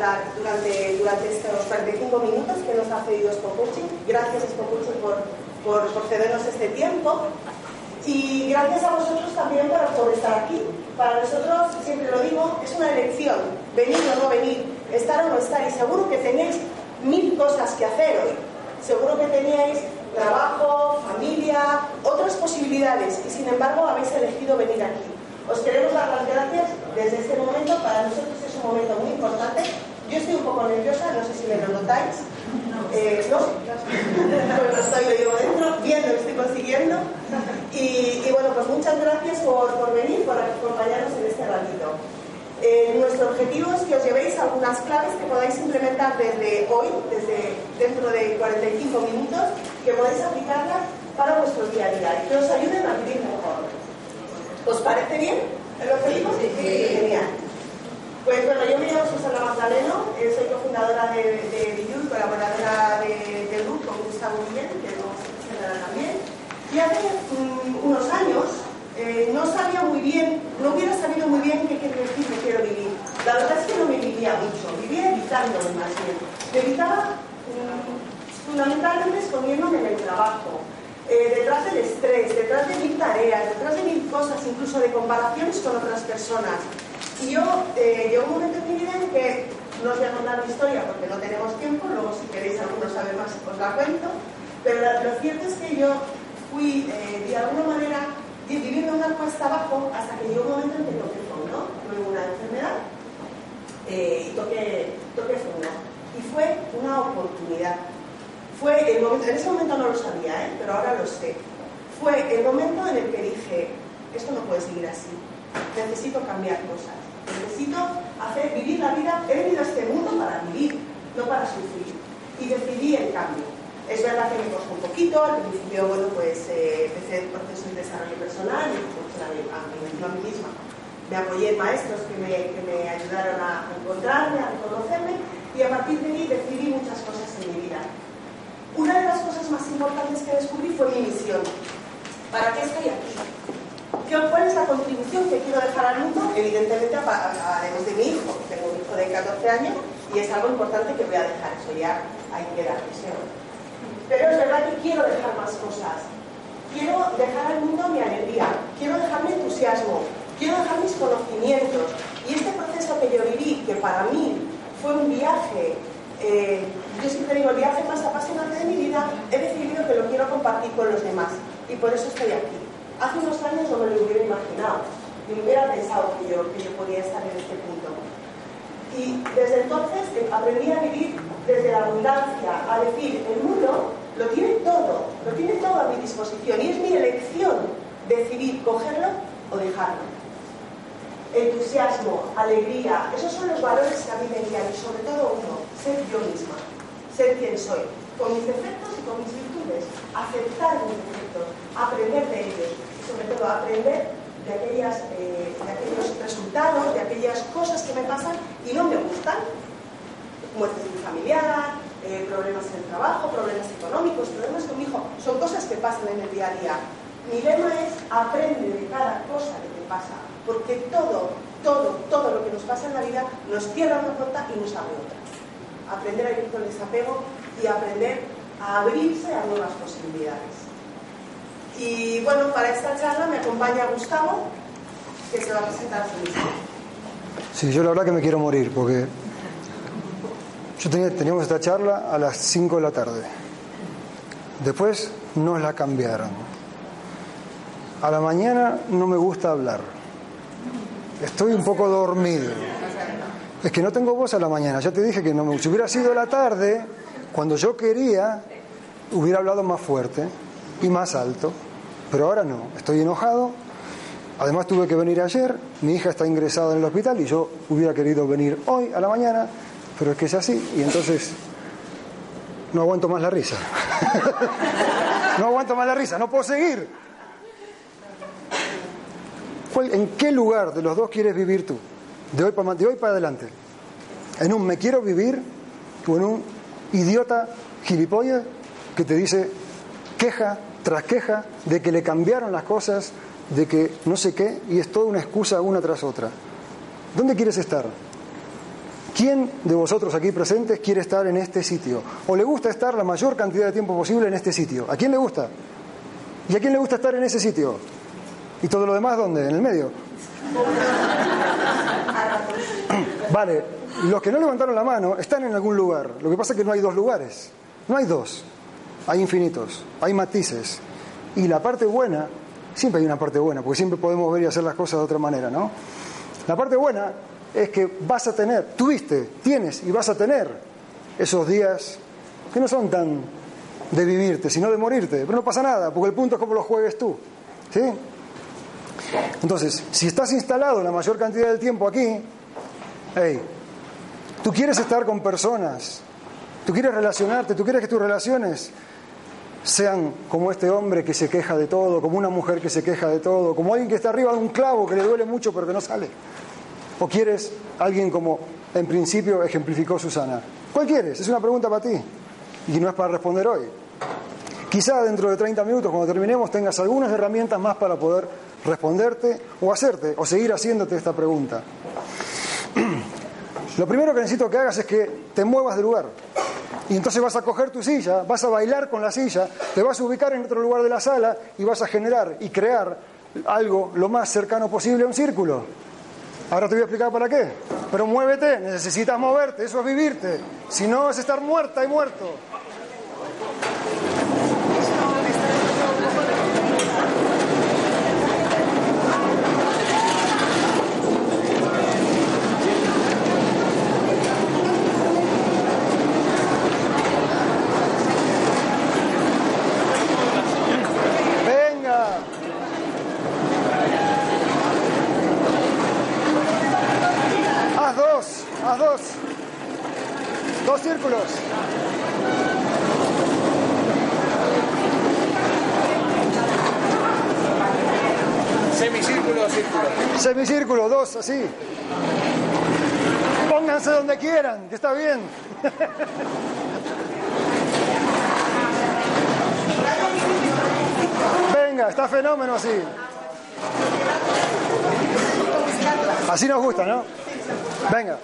hablar durante, durante estos 45 minutos que nos ha cedido Coaching. Gracias Coaching por, por, por cedernos este tiempo. Y gracias a vosotros también por, por estar aquí. Para nosotros, siempre lo digo, es una elección, venir o no venir, estar o no estar. Y seguro que tenéis mil cosas que hacer hoy. Seguro que teníais trabajo, familia, otras posibilidades. Y sin embargo habéis elegido venir aquí. Os queremos dar las gracias desde este momento. Para nosotros es un momento muy importante. Yo estoy un poco nerviosa, no sé si me lo notáis. Eh, ¿No? Pues lo estoy, lo llevo dentro, bien lo estoy consiguiendo. Y, y bueno, pues muchas gracias por, por venir, por acompañarnos en este ratito. Eh, nuestro objetivo es que os llevéis algunas claves que podáis implementar desde hoy, desde dentro de 45 minutos, que podáis aplicarlas para vuestro día a día y que os ayuden a vivir mejor. ¿Os parece bien el objetivo? Sí, Genial. Pues bueno, yo me llamo Susana Magdaleno, eh, soy cofundadora de, de Biyu y colaboradora de, del grupo con Gustavo Guillén, que nos presentará también. Y hace mm, unos años eh, no sabía muy bien, no hubiera sabido muy bien qué quiere decir me quiero vivir. La verdad es que no me vivía mucho, vivía evitándome más bien. Me evitaba mm, fundamentalmente escondiéndome en el trabajo, eh, detrás del estrés, detrás de mil tareas, detrás de mil cosas, incluso de comparaciones con otras personas. Y yo, eh, llegó un momento en mi vida en que, no os voy a contar mi historia porque no tenemos tiempo, luego si queréis alguno sabe más os la cuento, pero lo cierto es que yo fui, eh, de alguna manera, vi- viviendo una cuesta abajo hasta que llegó un momento en que toqué fondo, tuve una enfermedad eh, y toqué, toqué fondo. Y fue una oportunidad. Fue el momento, en ese momento no lo sabía, ¿eh? pero ahora lo sé. Fue el momento en el que dije, esto no puede seguir así. Necesito cambiar cosas. Necesito hacer, vivir la vida. He venido a este mundo para vivir, no para sufrir. Y decidí el cambio. Es verdad que me costó un poquito. Al principio, bueno, pues eh, empecé el proceso de desarrollo personal pues, mí- a mí misma. Me apoyé en maestros que me, que me ayudaron a encontrarme, a reconocerme y a partir de ahí decidí muchas cosas en mi vida. Una de las cosas más importantes que descubrí fue mi misión. ¿Para qué estoy aquí? ¿Qué- ¿Cuál es la contribución que quiero dejar al mundo? Evidentemente, además de mi hijo. Tengo un hijo de 14 años y es algo importante que voy a dejar. Eso ya hay que dar deseo. Pero es verdad que quiero dejar más cosas. Quiero dejar al mundo mi alegría. Quiero dejar mi entusiasmo. Quiero dejar mis conocimientos. Y este proceso que yo viví, que para mí fue un viaje, eh, yo siempre digo, el viaje más apasionante de mi vida, he decidido que lo quiero compartir con los demás. Y por eso estoy aquí. Hace unos años no me lo hubiera imaginado. Ni hubiera pensado que yo, podía estar en este punto. Y desde entonces aprendí a vivir desde la abundancia, a decir, el mundo lo tiene todo, lo tiene todo a mi disposición y es mi elección decidir cogerlo o dejarlo. Entusiasmo, alegría, esos son los valores que a mí me guían y sobre todo uno, ser yo misma, ser quien soy, con mis defectos y con mis virtudes, aceptar mis defectos, aprender de ellos sobre todo aprender de, aquellas, eh, de aquellos resultados, de aquellas cosas que me pasan y no me gustan, muerte familiar, eh, problemas en el trabajo, problemas económicos, problemas con mi hijo, son cosas que pasan en el día a día. Mi lema es aprende de cada cosa que te pasa, porque todo, todo, todo lo que nos pasa en la vida nos cierra una puerta y nos abre otra. aprender a vivir con desapego y aprender a abrirse a nuevas posibilidades. Y bueno, para esta charla me acompaña Gustavo, que se va a presentar su. Sí, yo la verdad que me quiero morir porque yo tenía, teníamos esta charla a las 5 de la tarde. Después nos la cambiaron. A la mañana no me gusta hablar. Estoy un poco dormido. Es que no tengo voz a la mañana. Ya te dije que no me, si hubiera sido la tarde, cuando yo quería, hubiera hablado más fuerte y más alto. Pero ahora no. Estoy enojado. Además tuve que venir ayer. Mi hija está ingresada en el hospital y yo hubiera querido venir hoy a la mañana. Pero es que es así. Y entonces no aguanto más la risa. no aguanto más la risa. No puedo seguir. ¿En qué lugar de los dos quieres vivir tú? De hoy, para, de hoy para adelante. ¿En un me quiero vivir o en un idiota gilipollas que te dice queja tras queja de que le cambiaron las cosas, de que no sé qué, y es toda una excusa una tras otra? ¿Dónde quieres estar? ¿Quién de vosotros aquí presentes quiere estar en este sitio? ¿O le gusta estar la mayor cantidad de tiempo posible en este sitio? ¿A quién le gusta? ¿Y a quién le gusta estar en ese sitio? ¿Y todo lo demás dónde? ¿En el medio? Vale, los que no levantaron la mano están en algún lugar. Lo que pasa es que no hay dos lugares. No hay dos. Hay infinitos. Hay matices. Y la parte buena, siempre hay una parte buena, porque siempre podemos ver y hacer las cosas de otra manera, ¿no? La parte buena es que vas a tener, tuviste, tienes y vas a tener esos días que no son tan de vivirte, sino de morirte. Pero no pasa nada, porque el punto es cómo lo juegues tú. ¿Sí? Entonces, si estás instalado la mayor cantidad del tiempo aquí, hey, tú quieres estar con personas, tú quieres relacionarte, tú quieres que tus relaciones sean como este hombre que se queja de todo, como una mujer que se queja de todo, como alguien que está arriba de un clavo que le duele mucho pero que no sale. ¿O quieres alguien como en principio ejemplificó Susana? ¿Cuál quieres? Es una pregunta para ti y no es para responder hoy. Quizá dentro de 30 minutos, cuando terminemos, tengas algunas herramientas más para poder responderte o hacerte o seguir haciéndote esta pregunta. Lo primero que necesito que hagas es que te muevas de lugar. Y entonces vas a coger tu silla, vas a bailar con la silla, te vas a ubicar en otro lugar de la sala y vas a generar y crear algo lo más cercano posible a un círculo. Ahora te voy a explicar para qué. Pero muévete, necesitas moverte, eso es vivirte. Si no, es estar muerta y muerto. Así. Pónganse donde quieran, que está bien. Venga, está fenómeno así. Así nos gusta, ¿no? Venga.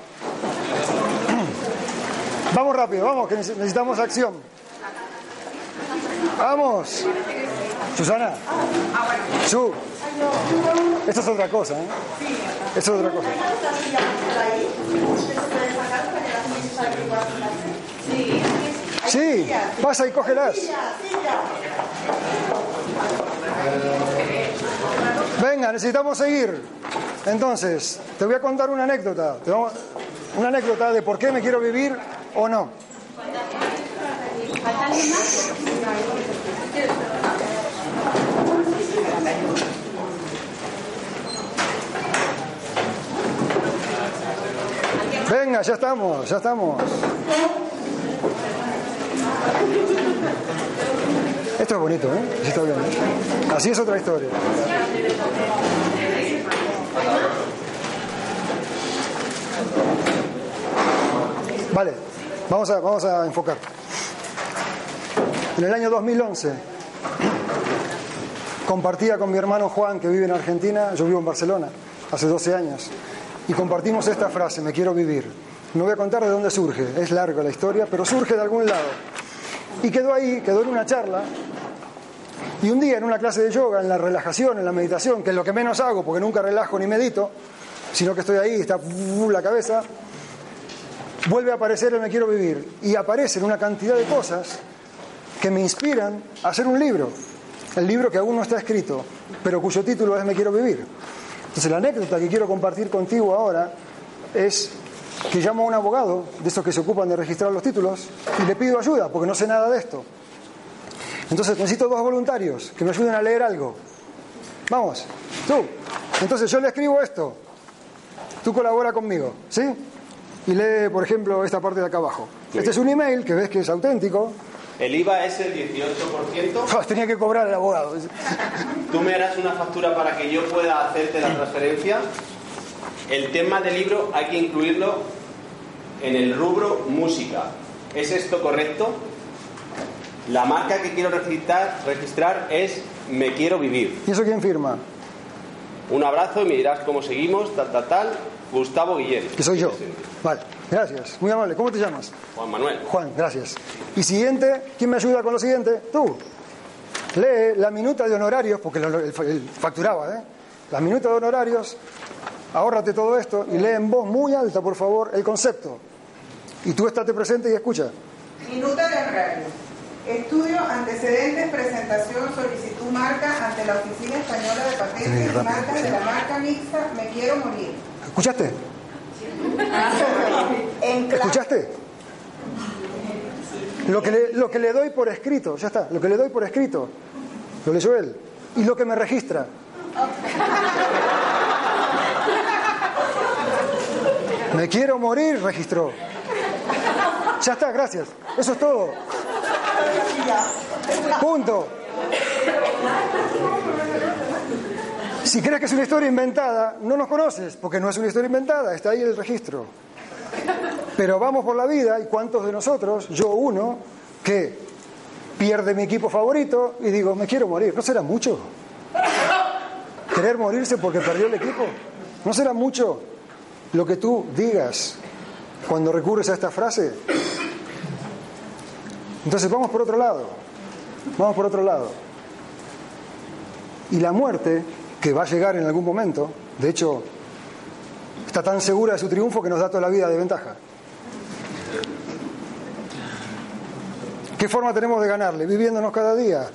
Vamos rápido, vamos, que necesitamos acción. Vamos. Susana. Su. Esto es otra cosa, ¿eh? Esto es otra cosa. Sí, pasa y cógelas. Venga, necesitamos seguir. Entonces, te voy a contar una anécdota. Una anécdota de por qué me quiero vivir o no. Venga, ya estamos, ya estamos. Esto es bonito, ¿eh? está bien. ¿eh? Así es otra historia. Vale, vamos a, vamos a enfocar. En el año 2011 compartía con mi hermano Juan, que vive en Argentina, yo vivo en Barcelona, hace 12 años y compartimos esta frase, me quiero vivir. No voy a contar de dónde surge, es larga la historia, pero surge de algún lado. Y quedó ahí, quedó en una charla. Y un día en una clase de yoga, en la relajación, en la meditación, que es lo que menos hago porque nunca relajo ni medito, sino que estoy ahí, está la cabeza, vuelve a aparecer el Me Quiero Vivir. Y aparecen una cantidad de cosas que me inspiran a hacer un libro. El libro que aún no está escrito, pero cuyo título es Me Quiero Vivir. Entonces la anécdota que quiero compartir contigo ahora es que llamo a un abogado, de esos que se ocupan de registrar los títulos, y le pido ayuda, porque no sé nada de esto. Entonces necesito dos voluntarios que me ayuden a leer algo. Vamos, tú. Entonces yo le escribo esto. Tú colabora conmigo, ¿sí? Y lee, por ejemplo, esta parte de acá abajo. Este es un email que ves que es auténtico. El IVA es el 18%. tenía que cobrar el abogado. Tú me harás una factura para que yo pueda hacerte la transferencia. El tema del libro hay que incluirlo en el rubro música. ¿Es esto correcto? La marca que quiero registrar, registrar es Me Quiero Vivir. ¿Y eso quién firma? Un abrazo y me dirás cómo seguimos, tal, tal, tal. Gustavo Guillén. Que soy yo. Vale, gracias. Muy amable. ¿Cómo te llamas? Juan Manuel. Juan, gracias. Y siguiente, ¿quién me ayuda con lo siguiente? Tú. Lee la minuta de honorarios, porque él facturaba, ¿eh? La minuta de honorarios, ahórrate todo esto y lee en voz muy alta, por favor, el concepto. Y tú estate presente y escucha. Minuta de honorarios. Estudio, antecedentes, presentación, solicitud marca ante la Oficina Española de Patentes y Marcas de la marca mixta Me Quiero Morir. ¿Escuchaste? ¿Escuchaste? Lo que, le, lo que le doy por escrito, ya está, lo que le doy por escrito, lo leyó él. Y lo que me registra. Me quiero morir, registró. Ya está, gracias. Eso es todo. Punto. Si crees que es una historia inventada, no nos conoces, porque no es una historia inventada, está ahí el registro. Pero vamos por la vida y cuántos de nosotros, yo uno, que pierde mi equipo favorito y digo, me quiero morir. ¿No será mucho? Querer morirse porque perdió el equipo. ¿No será mucho lo que tú digas cuando recurres a esta frase? Entonces vamos por otro lado. Vamos por otro lado. Y la muerte que va a llegar en algún momento, de hecho, está tan segura de su triunfo que nos da toda la vida de ventaja. ¿Qué forma tenemos de ganarle? Viviéndonos cada día.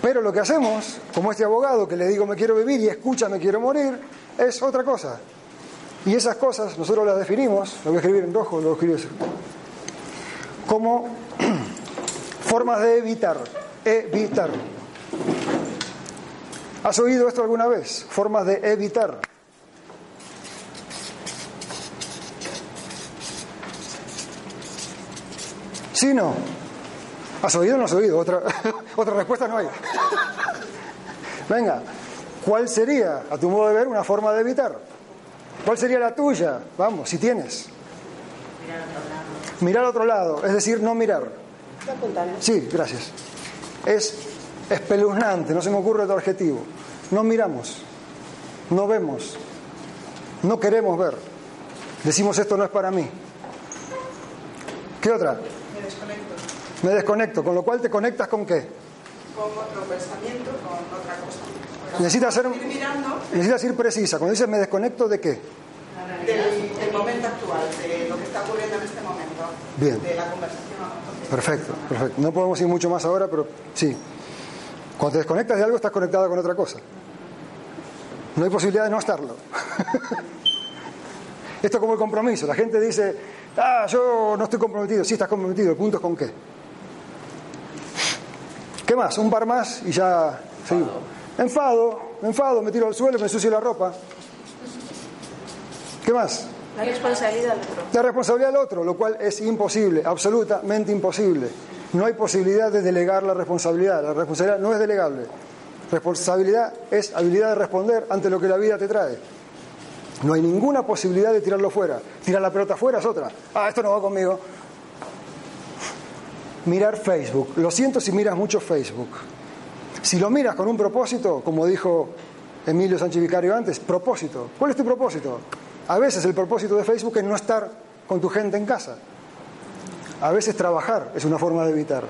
Pero lo que hacemos, como este abogado que le digo me quiero vivir y escucha me quiero morir, es otra cosa. Y esas cosas nosotros las definimos, lo voy a escribir en rojo, lo escribo como formas de evitar, evitar. ¿Has oído esto alguna vez? Formas de evitar. ¿Sí no? ¿Has oído o no has oído? Otra, otra respuesta no hay. Venga, ¿cuál sería, a tu modo de ver, una forma de evitar? ¿Cuál sería la tuya? Vamos, si tienes. Mirar otro lado. Mirar a otro lado, es decir, no mirar. Sí, gracias. Es espeluznante, no se me ocurre otro adjetivo. No miramos, no vemos, no queremos ver. Decimos esto no es para mí. ¿Qué otra? Me desconecto. Me desconecto, con lo cual te conectas con qué? Con otro pensamiento, con otra cosa. Necesitas, ser, necesitas ir precisa. Cuando dices me desconecto, ¿de qué? Del, momento actual, de lo que está ocurriendo en este momento. Bien. De la conversación. Perfecto, perfecto. No podemos ir mucho más ahora, pero sí. Cuando te desconectas de algo estás conectada con otra cosa. No hay posibilidad de no estarlo. Esto es como el compromiso. La gente dice, ah, yo no estoy comprometido. Sí, estás comprometido. El punto es con qué. ¿Qué más? Un par más y ya seguimos. Enfado, me enfado, me tiro al suelo, me ensucio la ropa. ¿Qué más? La responsabilidad del otro. La responsabilidad del otro, lo cual es imposible, absolutamente imposible. No hay posibilidad de delegar la responsabilidad. La responsabilidad no es delegable. Responsabilidad es habilidad de responder ante lo que la vida te trae. No hay ninguna posibilidad de tirarlo fuera. Tirar la pelota fuera es otra. Ah, esto no va conmigo. Mirar Facebook. Lo siento si miras mucho Facebook. Si lo miras con un propósito, como dijo Emilio Sánchez Vicario antes, propósito. ¿Cuál es tu propósito? A veces el propósito de Facebook es no estar con tu gente en casa. A veces trabajar es una forma de evitar.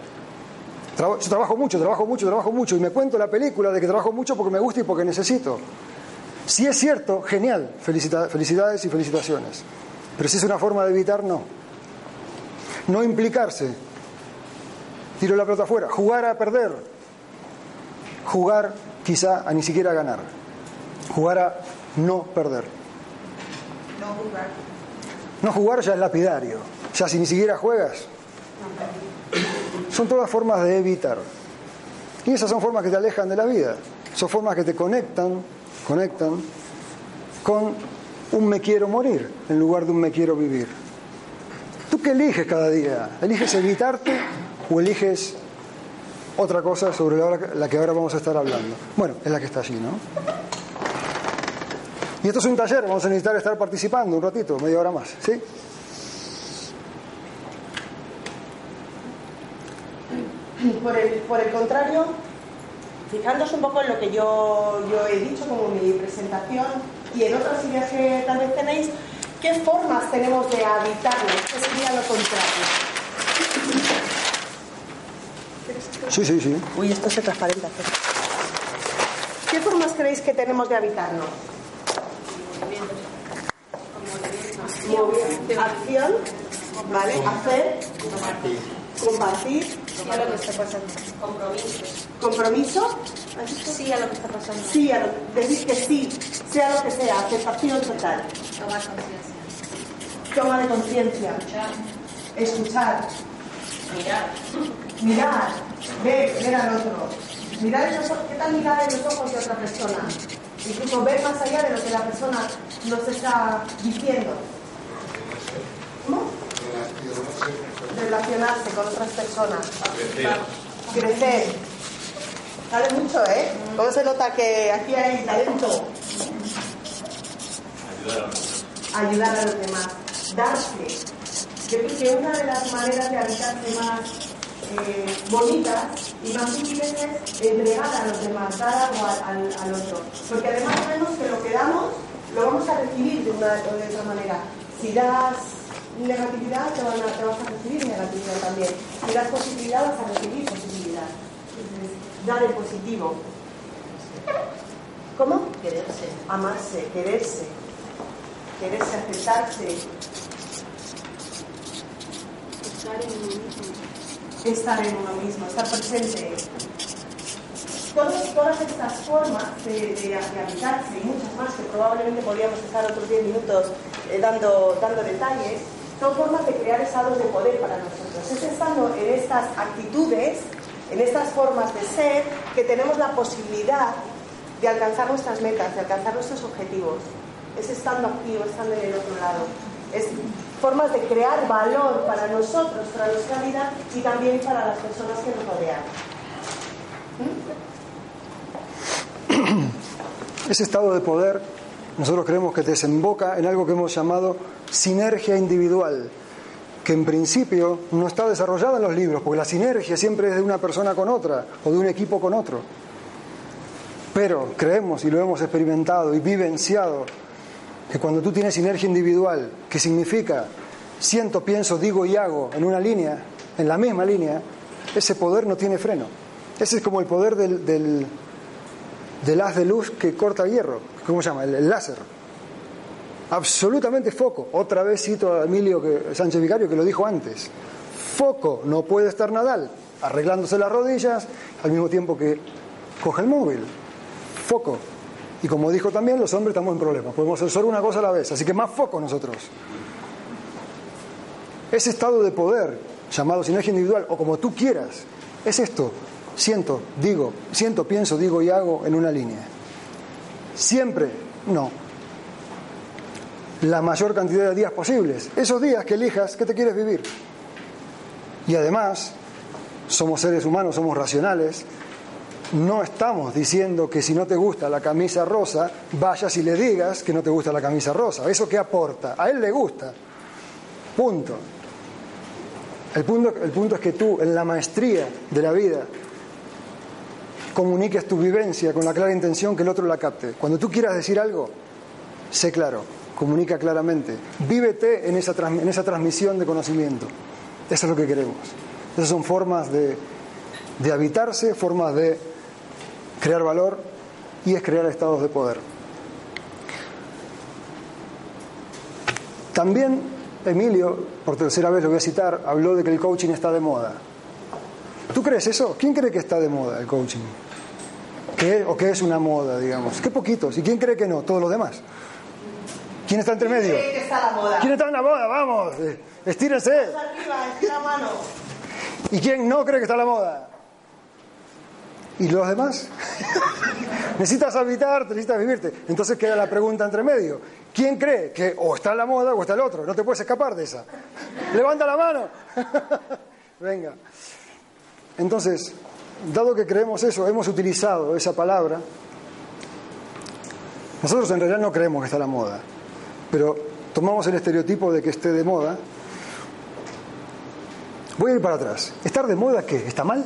Yo trabajo mucho, trabajo mucho, trabajo mucho y me cuento la película de que trabajo mucho porque me gusta y porque necesito. Si es cierto, genial, felicidades y felicitaciones. Pero si es una forma de evitar, no. No implicarse. Tiro la pelota afuera. Jugar a perder. Jugar quizá a ni siquiera ganar. Jugar a no perder. No jugar. No jugar ya es lapidario. Ya si ni siquiera juegas. Son todas formas de evitar. Y esas son formas que te alejan de la vida. Son formas que te conectan, conectan con un me quiero morir en lugar de un me quiero vivir. ¿Tú qué eliges cada día? ¿Eliges evitarte o eliges otra cosa sobre la que ahora vamos a estar hablando? Bueno, es la que está allí, ¿no? Y esto es un taller, vamos a necesitar estar participando un ratito, media hora más, ¿sí? Por el, por el contrario, fijándose un poco en lo que yo, yo he dicho como mi presentación y en otras ideas que tal vez tenéis, ¿qué formas tenemos de habitarlo? ¿Qué sería lo contrario? Sí, sí, sí. Uy, esto se transparenta. ¿Qué formas creéis que tenemos de habitarnos? Movimiento. Acción, ¿vale? Hacer, compartir, a lo que está pasando. Compromiso. compromiso, Sí a lo que está pasando. sí, a lo- decir que sí, sea lo que sea, aceptación total, Tomar conciencia. toma de conciencia, escuchar, Mirar. mirar, ver, ver al otro, mirar en los ojos, ¿qué tal mirar en los ojos de otra persona? Incluso ver más allá de lo que la persona nos está diciendo. ¿Cómo? Relacionarse con otras personas. Crecer. Sale mucho, ¿eh? ¿Cómo se nota que aquí hay talento? Ayudar a los demás. Darse. Yo creo que una de las maneras de habitarse más eh, bonitas y más útiles es entregar a los demás, dar algo al, al- al otro. Porque además vemos que lo que damos lo vamos a recibir de una o de otra manera. Si das negatividad, te, van a- te vas a recibir negatividad también. Si das positividad, vas a recibir positividad. Entonces, dar el positivo. ¿Cómo? Quererse. Amarse, quererse, quererse, aceptarse, Estar en uno mismo. estar en uno mismo, estar presente. Todas, todas estas formas de, de, de habitarse y muchas más que probablemente podríamos estar otros 10 minutos eh, dando, dando detalles, son formas de crear estados de poder para nosotros. Es estando en estas actitudes, en estas formas de ser, que tenemos la posibilidad de alcanzar nuestras metas, de alcanzar nuestros objetivos. Es estando activo, estando en el otro lado. Es formas de crear valor para nosotros, para nuestra vida y también para las personas que nos rodean. Ese estado de poder nosotros creemos que desemboca en algo que hemos llamado sinergia individual, que en principio no está desarrollada en los libros, porque la sinergia siempre es de una persona con otra o de un equipo con otro. Pero creemos y lo hemos experimentado y vivenciado que cuando tú tienes sinergia individual, que significa siento, pienso, digo y hago en una línea, en la misma línea, ese poder no tiene freno. Ese es como el poder del, del, del haz de luz que corta hierro, ¿cómo se llama? El, láser. Absolutamente foco. Otra vez cito a Emilio Sánchez Vicario que lo dijo antes. Foco, no puede estar Nadal arreglándose las rodillas al mismo tiempo que coge el móvil. Foco. Y como dijo también, los hombres estamos en problemas. Podemos hacer solo una cosa a la vez. Así que más foco nosotros. Ese estado de poder, llamado sinergia individual, o como tú quieras, es esto. Siento, digo, siento, pienso, digo y hago en una línea. Siempre, no. La mayor cantidad de días posibles. Esos días que elijas, ¿qué te quieres vivir? Y además, somos seres humanos, somos racionales. No estamos diciendo que si no te gusta la camisa rosa, vayas y le digas que no te gusta la camisa rosa. ¿Eso qué aporta? A él le gusta. Punto. El punto, el punto es que tú, en la maestría de la vida, comuniques tu vivencia con la clara intención que el otro la capte. Cuando tú quieras decir algo, sé claro. comunica claramente. Vívete en esa, transmisión de conocimiento. Eso es lo que queremos. Esas son formas de, de habitarse, formas de crear valor y es crear estados de poder. También Emilio, por tercera vez lo voy a citar, habló de que el coaching está de moda. ¿Tú crees eso? ¿Quién cree que está de moda el coaching? ¿Qué, ¿O qué es una moda, digamos? ¿Qué poquitos? ¿Y quién cree que no? Todos los demás. ¿Quién está entre medio? ¿Cree que está la moda? ¿Quién está en la moda? Vamos, eh, estírense. Arriba, estira mano. ¿Y quién no cree que está en la moda? ¿Y los demás? necesitas habitarte, necesitas vivirte. Entonces queda la pregunta entre medio. ¿Quién cree que o está en la moda o está el otro? No te puedes escapar de esa. Levanta la mano. Venga. Entonces, dado que creemos eso, hemos utilizado esa palabra. Nosotros en realidad no creemos que está la moda, pero tomamos el estereotipo de que esté de moda. Voy a ir para atrás. ¿Estar de moda qué? ¿Está mal?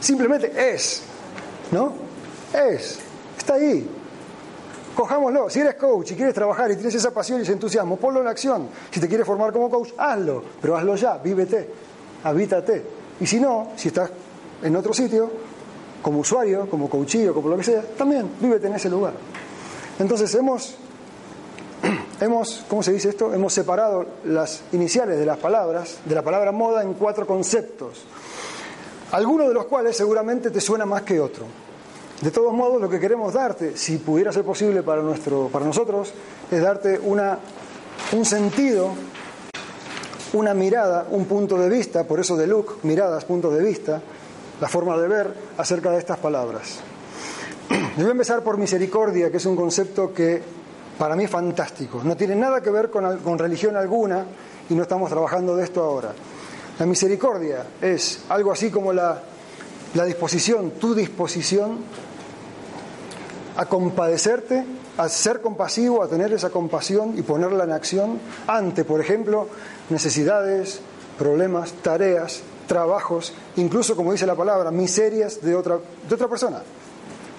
Simplemente es, ¿no? Es, está ahí. Cojámoslo. Si eres coach y quieres trabajar y tienes esa pasión y ese entusiasmo, ponlo en acción. Si te quieres formar como coach, hazlo. Pero hazlo ya, vívete, habítate. Y si no, si estás en otro sitio, como usuario, como coachillo, como lo que sea, también vívete en ese lugar. Entonces hemos, hemos, ¿cómo se dice esto? Hemos separado las iniciales de las palabras, de la palabra moda, en cuatro conceptos. Algunos de los cuales seguramente te suena más que otro. De todos modos, lo que queremos darte, si pudiera ser posible para, nuestro, para nosotros, es darte una, un sentido, una mirada, un punto de vista, por eso de look, miradas, puntos de vista, la forma de ver acerca de estas palabras. Yo voy a empezar por misericordia, que es un concepto que para mí es fantástico. No tiene nada que ver con, con religión alguna y no estamos trabajando de esto ahora. La misericordia es algo así como la, la disposición, tu disposición a compadecerte, a ser compasivo, a tener esa compasión y ponerla en acción ante, por ejemplo, necesidades, problemas, tareas, trabajos, incluso, como dice la palabra, miserias de otra, de otra persona.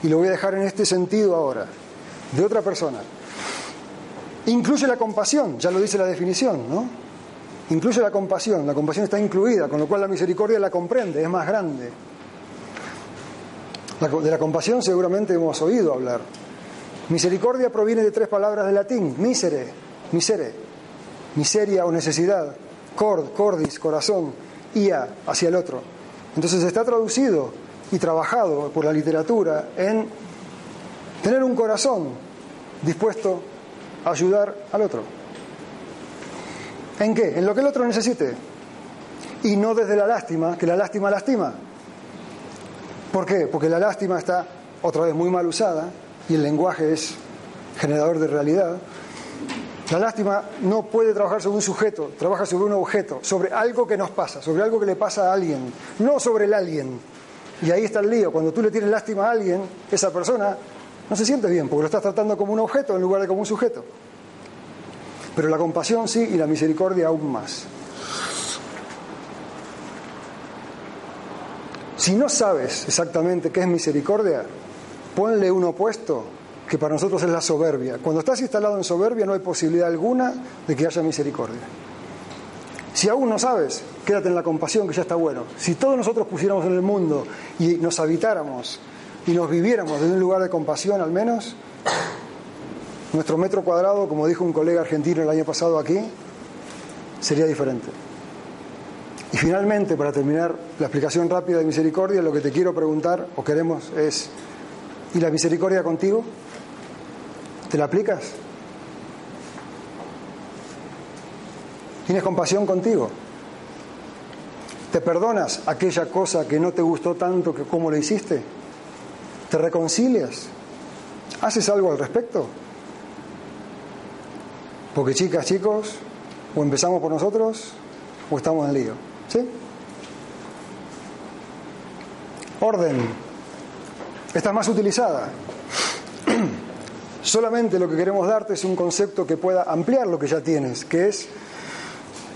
Y lo voy a dejar en este sentido ahora, de otra persona. Incluye la compasión, ya lo dice la definición, ¿no? Incluye la compasión, la compasión está incluida, con lo cual la misericordia la comprende, es más grande. De la compasión seguramente hemos oído hablar. Misericordia proviene de tres palabras de latín, misere, misere, miseria o necesidad, cord, cordis, corazón, ia, hacia el otro. Entonces está traducido y trabajado por la literatura en tener un corazón dispuesto a ayudar al otro. ¿En qué? En lo que el otro necesite. Y no desde la lástima, que la lástima lastima. ¿Por qué? Porque la lástima está otra vez muy mal usada y el lenguaje es generador de realidad. La lástima no puede trabajar sobre un sujeto, trabaja sobre un objeto, sobre algo que nos pasa, sobre algo que le pasa a alguien, no sobre el alguien. Y ahí está el lío. Cuando tú le tienes lástima a alguien, esa persona no se siente bien, porque lo estás tratando como un objeto en lugar de como un sujeto. Pero la compasión sí y la misericordia aún más. Si no sabes exactamente qué es misericordia, ponle un opuesto que para nosotros es la soberbia. Cuando estás instalado en soberbia no hay posibilidad alguna de que haya misericordia. Si aún no sabes, quédate en la compasión que ya está bueno. Si todos nosotros pusiéramos en el mundo y nos habitáramos y nos viviéramos en un lugar de compasión al menos, nuestro metro cuadrado, como dijo un colega argentino el año pasado aquí, sería diferente. Y finalmente, para terminar la explicación rápida de misericordia, lo que te quiero preguntar o queremos es, ¿y la misericordia contigo? ¿Te la aplicas? ¿Tienes compasión contigo? ¿Te perdonas aquella cosa que no te gustó tanto que como lo hiciste? ¿Te reconcilias? ¿Haces algo al respecto? Porque chicas, chicos, o empezamos por nosotros o estamos en lío. ¿Sí? Orden. Esta es más utilizada. Solamente lo que queremos darte es un concepto que pueda ampliar lo que ya tienes, que es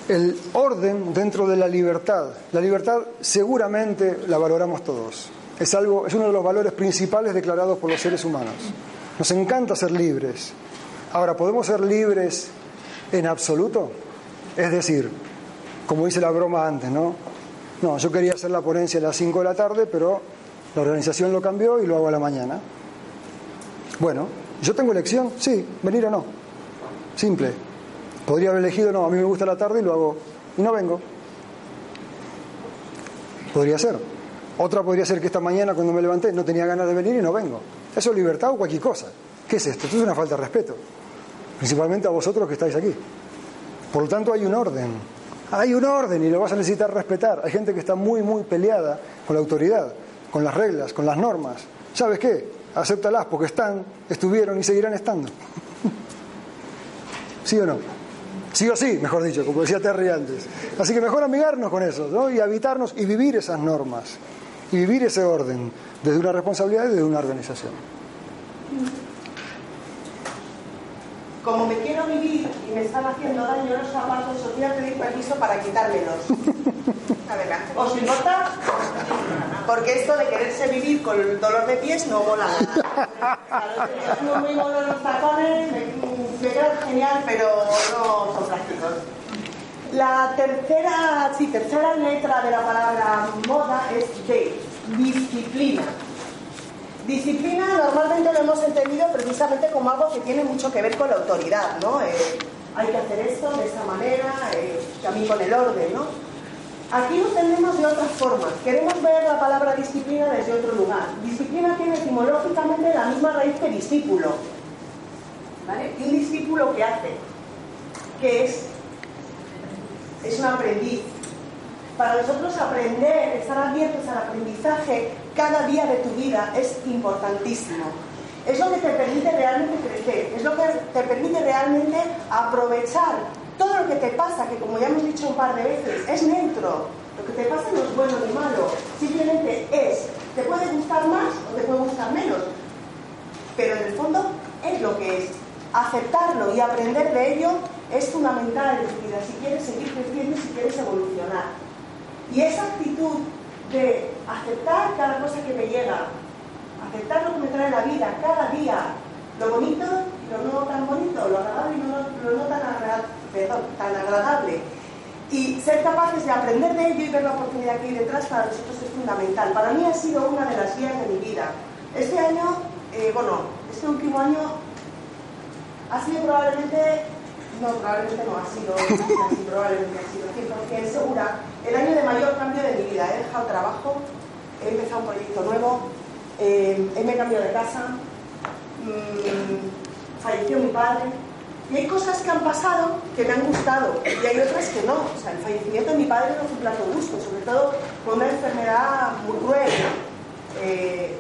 el orden dentro de la libertad. La libertad seguramente la valoramos todos. Es algo, es uno de los valores principales declarados por los seres humanos. Nos encanta ser libres. Ahora, ¿podemos ser libres en absoluto? Es decir, como dice la broma antes, ¿no? No, yo quería hacer la ponencia a las 5 de la tarde, pero la organización lo cambió y lo hago a la mañana. Bueno, ¿yo tengo elección? Sí, venir o no. Simple. Podría haber elegido, no, a mí me gusta la tarde y lo hago y no vengo. Podría ser. Otra podría ser que esta mañana cuando me levanté no tenía ganas de venir y no vengo. Eso es libertad o cualquier cosa. ¿Qué es esto? Esto es una falta de respeto. Principalmente a vosotros que estáis aquí. Por lo tanto hay un orden. Hay un orden y lo vas a necesitar respetar. Hay gente que está muy, muy peleada con la autoridad, con las reglas, con las normas. ¿Sabes qué? Acéptalas porque están, estuvieron y seguirán estando. ¿Sí o no? Sí o sí, mejor dicho, como decía Terry antes. Así que mejor amigarnos con eso, ¿no? Y habitarnos y vivir esas normas. Y vivir ese orden desde una responsabilidad y desde una organización. Como me quiero vivir y me están haciendo daño los zapatos, os voy a pedir permiso para quitármelos. Adelante. ¿Os importa? Porque esto de quererse vivir con el dolor de pies no mola nada. Son muy monos los tacones, me, me quedan genial, pero no son prácticos. La tercera, sí, tercera letra de la palabra moda es D, disciplina. Disciplina normalmente lo hemos entendido precisamente como algo que tiene mucho que ver con la autoridad, ¿no? Eh, hay que hacer esto de esta manera, eh, también con el orden, ¿no? Aquí lo entendemos de otras formas. Queremos ver la palabra disciplina desde otro lugar. Disciplina tiene etimológicamente la misma raíz que discípulo. ¿Vale? ¿Y un discípulo qué hace? ¿Qué es? Es un aprendiz. Para nosotros aprender, estar abiertos al aprendizaje cada día de tu vida es importantísimo. Es lo que te permite realmente crecer, es lo que te permite realmente aprovechar todo lo que te pasa, que como ya hemos dicho un par de veces, es neutro. Lo que te pasa no es bueno ni malo, simplemente es. Te puede gustar más o te puede gustar menos, pero en el fondo es lo que es. Aceptarlo y aprender de ello es fundamental en tu vida si quieres seguir creciendo y si quieres evolucionar. Y esa actitud de aceptar cada cosa que me llega, aceptar lo que me trae la vida cada día, lo bonito y lo no tan bonito, lo agradable y lo, lo no tan, agra- perdón, tan agradable. Y ser capaces de aprender de ello y ver la oportunidad que hay detrás para nosotros es fundamental. Para mí ha sido una de las guías de mi vida. Este año, eh, bueno, este último año ha sido probablemente, no, probablemente no ha sido, así, probablemente ha sido 100% segura, el año de mayor cambio de mi vida. He dejado trabajo, he empezado un proyecto nuevo, eh, me he cambiado de casa, mm, falleció mi padre. Y hay cosas que han pasado que me han gustado y hay otras que no. O sea, el fallecimiento de mi padre no fue un plato gusto, sobre todo con una enfermedad muy cruel. Eh,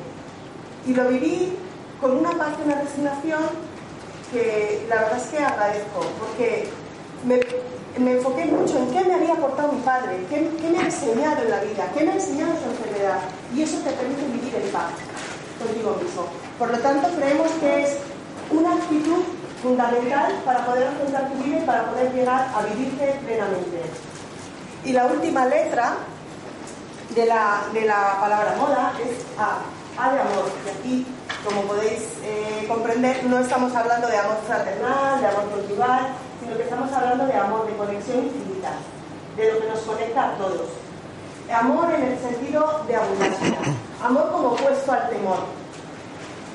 y lo viví con una paz y una resignación que la verdad es que agradezco, porque me, me enfoqué mucho en qué me había aportado mi padre, qué, me ha enseñado en la vida, qué me ha enseñado su enfermedad. Y eso te permite vivir en paz contigo mismo. Por lo tanto, creemos que es una actitud fundamental para poder afrontar tu vida y para poder llegar a vivirte plenamente. Y la última letra de la, de la palabra moda es A, A de amor. Y aquí, como podéis eh, comprender, no estamos hablando de amor fraternal, de amor conyugal, sino que estamos hablando de amor, de conexión infinita, de lo que nos conecta a todos. Amor en el sentido de abundancia, amor como opuesto al temor.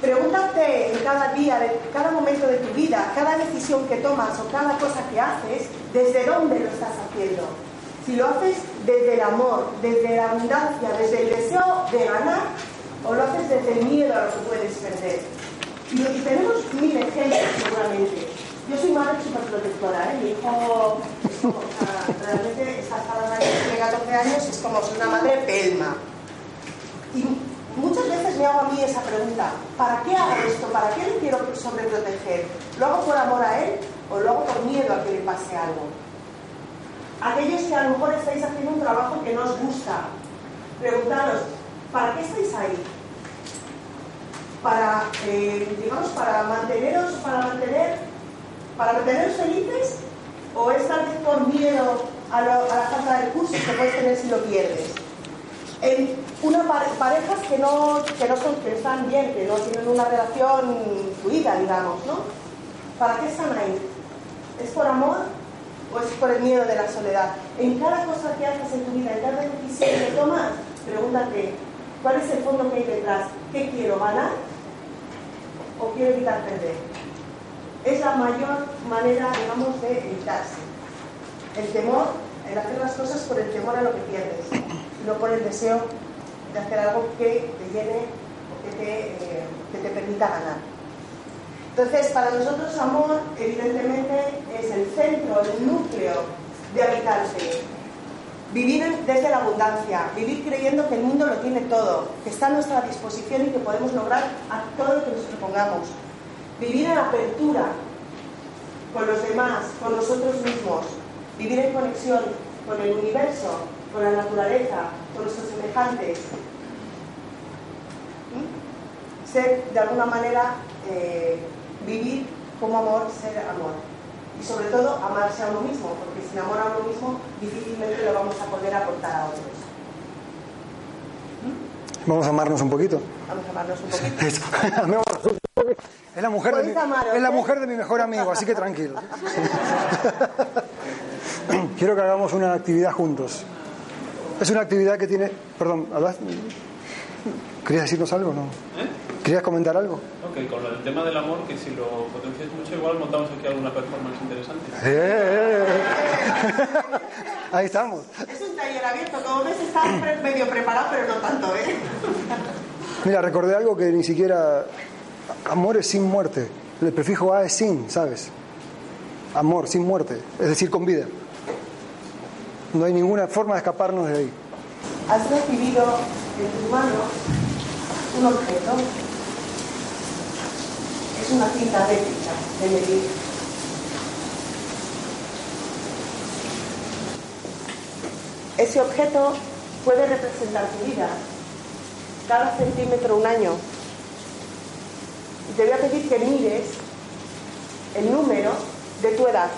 Pregúntate en cada día, de cada momento de tu vida, cada decisión que tomas o cada cosa que haces, desde dónde lo estás haciendo. Si lo haces desde el amor, desde la abundancia, desde el deseo de ganar, o lo haces desde el miedo a lo que puedes perder. Y tenemos mil ejemplos seguramente. Yo soy madre superprotectora, ¿eh? mi hijo o sea, realmente está cada año, tiene 14 años, es como una madre pelma. Y muchas veces me hago a mí esa pregunta, ¿para qué hago esto? ¿Para qué le quiero sobreproteger? ¿Lo hago por amor a él o lo hago por miedo a que le pase algo? Aquellos que a lo mejor estáis haciendo un trabajo que no os gusta, preguntaros, ¿para qué estáis ahí? Para, eh, digamos, para manteneros, para mantener, para manteneros felices o es tal vez por miedo a, la falta de recursos que puedes tener si lo pierdes. En una pare- parejas que no, que no son, que están bien, que no tienen una relación fluida, digamos, ¿no? ¿Para qué están ahí? ¿Es por amor o es por el miedo de la soledad? En cada cosa que haces en tu vida, en cada decisión que tomas, pregúntate, ¿cuál es el fondo que hay detrás? ¿Qué quiero ganar o quiero evitar perder? Es la mayor manera, digamos, de evitarse. El temor, el hacer las cosas por el temor a lo que pierdes, no por el deseo de hacer algo que te llene o que te, eh, que te permita ganar. Entonces, para nosotros amor, evidentemente, es el centro, el núcleo de habitarse. Vivir desde la abundancia, vivir creyendo que el mundo lo tiene todo, que está a nuestra disposición y que podemos lograr a todo lo que nos propongamos. Vivir en apertura con los demás, con nosotros mismos. Vivir en conexión con el universo, con la naturaleza, con nuestros semejantes. ¿Mm? Ser, de alguna manera, eh, vivir como amor, ser amor. Y sobre todo, amarse a uno mismo, porque sin amor a uno mismo difícilmente lo vamos a poder aportar a otros. Vamos a amarnos un poquito. Vamos a amarnos un poquito. Es la mujer de mi, es la ¿eh? mujer de mi mejor amigo, así que tranquilo. Quiero que hagamos una actividad juntos. Es una actividad que tiene. Perdón, ¿hablas? ¿Querías decirnos algo no? ¿Eh? ¿Querías comentar algo? Ok, con el tema del amor, que si lo potencias mucho, igual montamos aquí alguna performance interesante. ¡Eh! Ahí estamos. Es un taller abierto, como ves está medio preparado, pero no tanto, ¿eh? Mira, recordé algo que ni siquiera. Amor es sin muerte. El prefijo A es sin, ¿sabes? Amor, sin muerte. Es decir, con vida. No hay ninguna forma de escaparnos de ahí. Has recibido en tus manos un objeto. Es una cinta réplica de medir. Ese objeto puede representar tu vida. Cada centímetro un año. Te voy a pedir que mires el número de tu edad.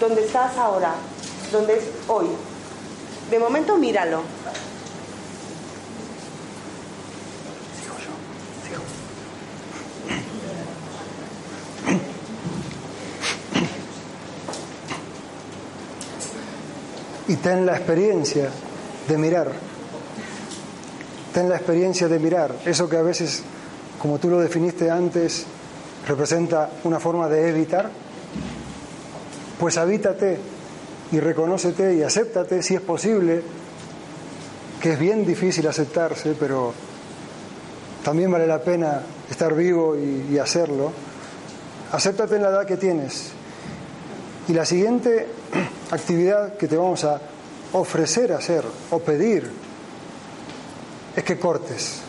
Donde estás ahora, donde es hoy. De momento míralo. y ten la experiencia de mirar. Ten la experiencia de mirar. Eso que a veces, como tú lo definiste antes, representa una forma de evitar, pues habítate y reconócete y acéptate si es posible, que es bien difícil aceptarse, pero también vale la pena estar vivo y, y hacerlo. Acéptate en la edad que tienes. Y la siguiente actividad que te vamos a ofrecer hacer o pedir es que cortes.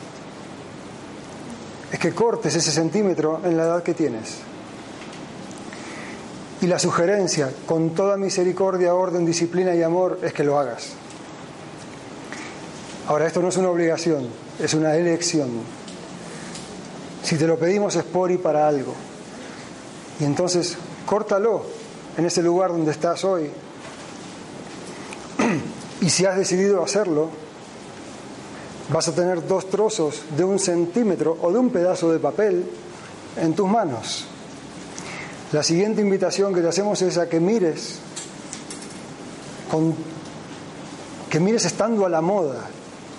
Es que cortes ese centímetro en la edad que tienes. Y la sugerencia, con toda misericordia, orden, disciplina y amor, es que lo hagas. Ahora, esto no es una obligación, es una elección. Si te lo pedimos es por y para algo. Y entonces, córtalo en ese lugar donde estás hoy. Y si has decidido hacerlo, vas a tener dos trozos de un centímetro o de un pedazo de papel en tus manos. La siguiente invitación que te hacemos es a que mires con, que mires estando a la moda,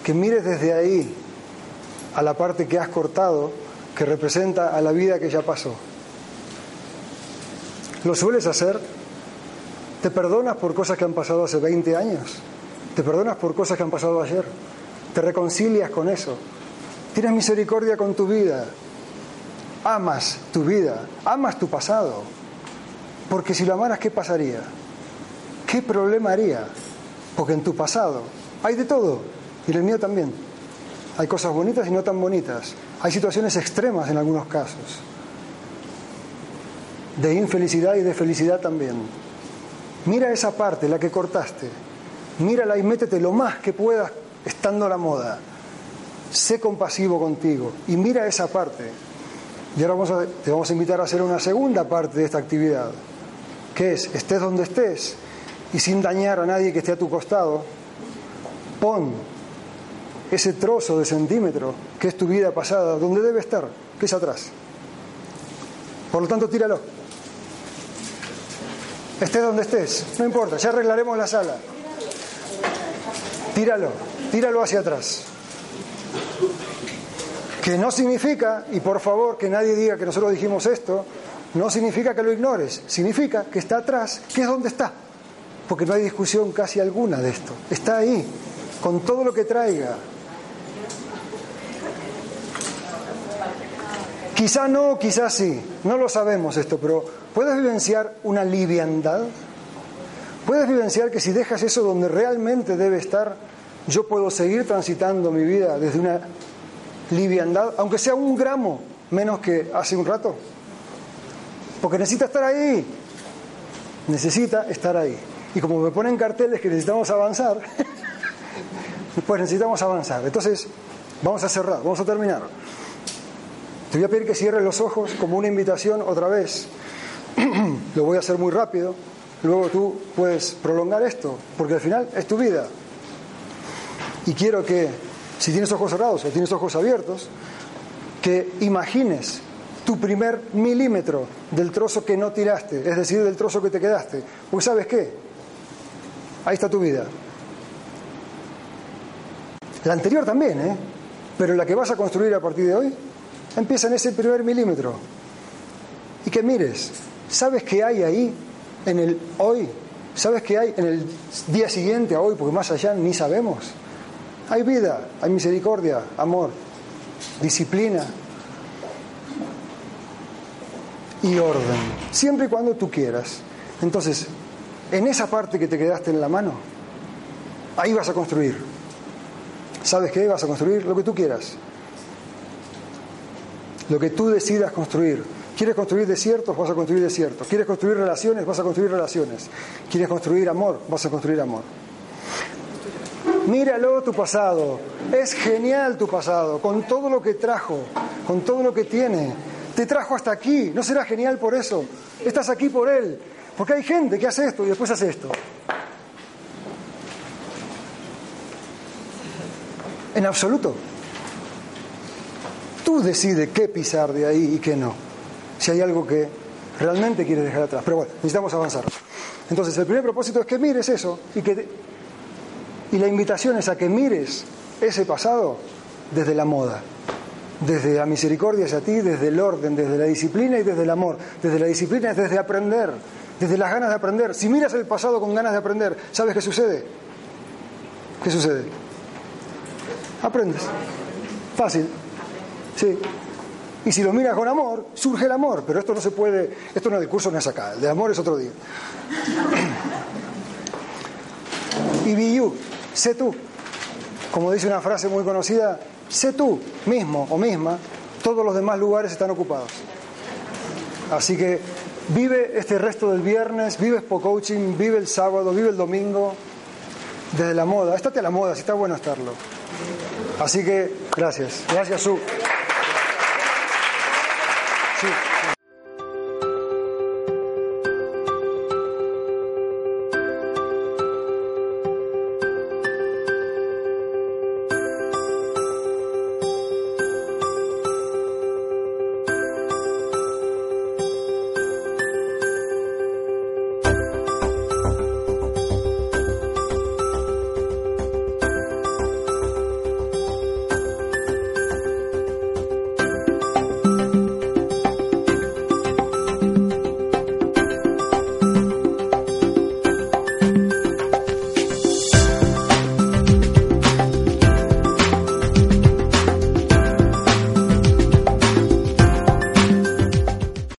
que mires desde ahí a la parte que has cortado, que representa a la vida que ya pasó. ¿Lo sueles hacer? ¿Te perdonas por cosas que han pasado hace 20 años? ¿Te perdonas por cosas que han pasado ayer? ¿Te reconcilias con eso? ¿Tienes misericordia con tu vida? ¿Amas tu vida? ¿Amas tu pasado? Porque si lo amaras, ¿qué pasaría? ¿Qué problema haría? Porque en tu pasado hay de todo, y en el mío también. Hay cosas bonitas y no tan bonitas. Hay situaciones extremas en algunos casos. De infelicidad y de felicidad también. Mira esa parte, la que cortaste. Mírala y métete lo más que puedas estando a la moda. Sé compasivo contigo y mira esa parte. Y ahora vamos a- te vamos a invitar a hacer una segunda parte de esta actividad, que es, estés donde estés y sin dañar a nadie que esté a tu costado, pon ese trozo de centímetro que es tu vida pasada, donde debe estar, que es atrás. Por lo tanto, tíralo. Estés donde estés, no importa, ya arreglaremos la sala. Tíralo, tíralo hacia atrás. Que no significa, y por favor que nadie diga que nosotros dijimos esto, no significa que lo ignores, significa que está atrás, que es donde está. Porque no hay discusión casi alguna de esto. Está ahí, con todo lo que traiga. Quizá no, quizá sí, no lo sabemos esto, pero ¿puedes vivenciar una liviandad? ¿Puedes vivenciar que si dejas eso donde realmente debe estar, yo puedo seguir transitando mi vida desde una liviandad, aunque sea un gramo menos que hace un rato? Porque necesita estar ahí, necesita estar ahí. Y como me ponen carteles que necesitamos avanzar, pues necesitamos avanzar. Entonces, vamos a cerrar, vamos a terminar. Te voy a pedir que cierres los ojos como una invitación otra vez. Lo voy a hacer muy rápido. Luego tú puedes prolongar esto, porque al final es tu vida. Y quiero que, si tienes ojos cerrados o tienes ojos abiertos, que imagines tu primer milímetro del trozo que no tiraste, es decir, del trozo que te quedaste. Pues sabes qué, ahí está tu vida. La anterior también, ¿eh? Pero la que vas a construir a partir de hoy empieza en ese primer milímetro. Y que mires, ¿sabes qué hay ahí en el hoy? ¿Sabes qué hay en el día siguiente a hoy? Porque más allá ni sabemos. Hay vida, hay misericordia, amor, disciplina y orden, siempre y cuando tú quieras. Entonces, en esa parte que te quedaste en la mano, ahí vas a construir. ¿Sabes qué? Vas a construir lo que tú quieras lo que tú decidas construir. ¿Quieres construir desiertos? Vas a construir desiertos. ¿Quieres construir relaciones? Vas a construir relaciones. ¿Quieres construir amor? Vas a construir amor. Míralo tu pasado. Es genial tu pasado, con todo lo que trajo, con todo lo que tiene. Te trajo hasta aquí. ¿No será genial por eso? Estás aquí por él. Porque hay gente que hace esto y después hace esto. En absoluto. Tú decides qué pisar de ahí y qué no. Si hay algo que realmente quieres dejar atrás. Pero bueno, necesitamos avanzar. Entonces, el primer propósito es que mires eso y que y la invitación es a que mires ese pasado desde la moda, desde la misericordia hacia ti, desde el orden, desde la disciplina y desde el amor. Desde la disciplina es desde aprender, desde las ganas de aprender. Si miras el pasado con ganas de aprender, ¿sabes qué sucede? ¿Qué sucede? Aprendes. Fácil. Sí. Y si lo miras con amor, surge el amor, pero esto no se puede, esto no es de curso, no es acá, el de amor es otro día. Y you, sé tú. Como dice una frase muy conocida, sé tú mismo o misma, todos los demás lugares están ocupados. Así que vive este resto del viernes, vive Expo Coaching, vive el sábado, vive el domingo, desde la moda. Estate a la moda, si está bueno estarlo. Así que, gracias. Gracias, Su.